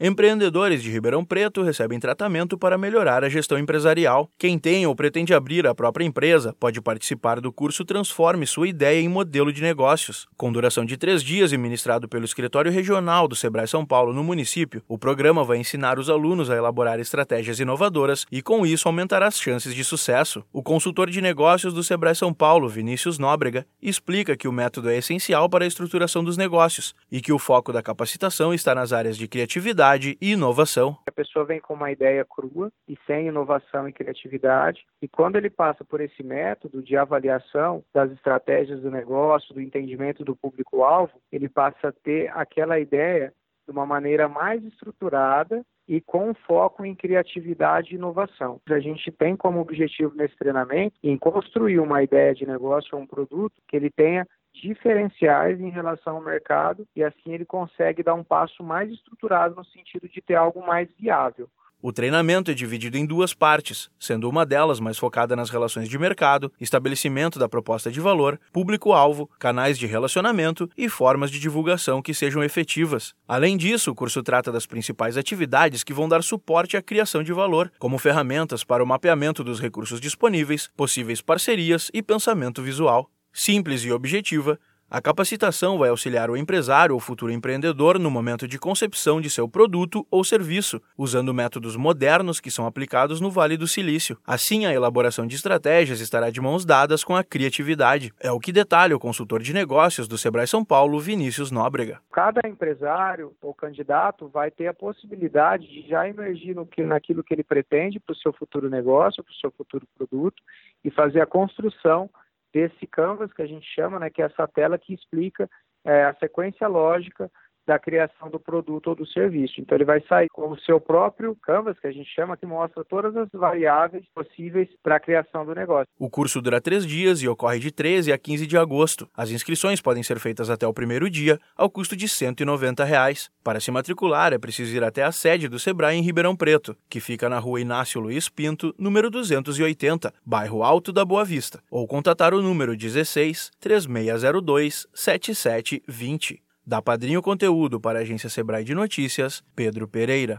Empreendedores de Ribeirão Preto recebem tratamento para melhorar a gestão empresarial. Quem tem ou pretende abrir a própria empresa pode participar do curso Transforme Sua Ideia em Modelo de Negócios. Com duração de três dias e ministrado pelo Escritório Regional do Sebrae São Paulo no município, o programa vai ensinar os alunos a elaborar estratégias inovadoras e, com isso, aumentar as chances de sucesso. O consultor de negócios do Sebrae São Paulo, Vinícius Nóbrega, explica que o método é essencial para a estruturação dos negócios e que o foco da capacitação está nas áreas de criatividade criatividade e inovação. A pessoa vem com uma ideia crua e sem inovação e criatividade, e quando ele passa por esse método de avaliação das estratégias do negócio, do entendimento do público-alvo, ele passa a ter aquela ideia de uma maneira mais estruturada e com foco em criatividade e inovação. A gente tem como objetivo nesse treinamento em construir uma ideia de negócio ou um produto que ele tenha diferenciais em relação ao mercado e assim ele consegue dar um passo mais estruturado no sentido de ter algo mais viável. O treinamento é dividido em duas partes, sendo uma delas mais focada nas relações de mercado, estabelecimento da proposta de valor, público-alvo, canais de relacionamento e formas de divulgação que sejam efetivas. Além disso, o curso trata das principais atividades que vão dar suporte à criação de valor, como ferramentas para o mapeamento dos recursos disponíveis, possíveis parcerias e pensamento visual. Simples e objetiva, a capacitação vai auxiliar o empresário ou futuro empreendedor no momento de concepção de seu produto ou serviço, usando métodos modernos que são aplicados no Vale do Silício. Assim, a elaboração de estratégias estará de mãos dadas com a criatividade. É o que detalha o consultor de negócios do Sebrae São Paulo, Vinícius Nóbrega. Cada empresário ou candidato vai ter a possibilidade de já emergir no que, naquilo que ele pretende para o seu futuro negócio, para o seu futuro produto e fazer a construção desse canvas que a gente chama, né, que é essa tela que explica é, a sequência lógica da criação do produto ou do serviço. Então ele vai sair com o seu próprio canvas, que a gente chama, que mostra todas as variáveis possíveis para a criação do negócio. O curso dura três dias e ocorre de 13 a 15 de agosto. As inscrições podem ser feitas até o primeiro dia, ao custo de 190 reais. Para se matricular, é preciso ir até a sede do Sebrae em Ribeirão Preto, que fica na rua Inácio Luiz Pinto, número 280, bairro Alto da Boa Vista, ou contatar o número 16 3602 7720. Da Padrinho Conteúdo para a agência Sebrae de Notícias, Pedro Pereira.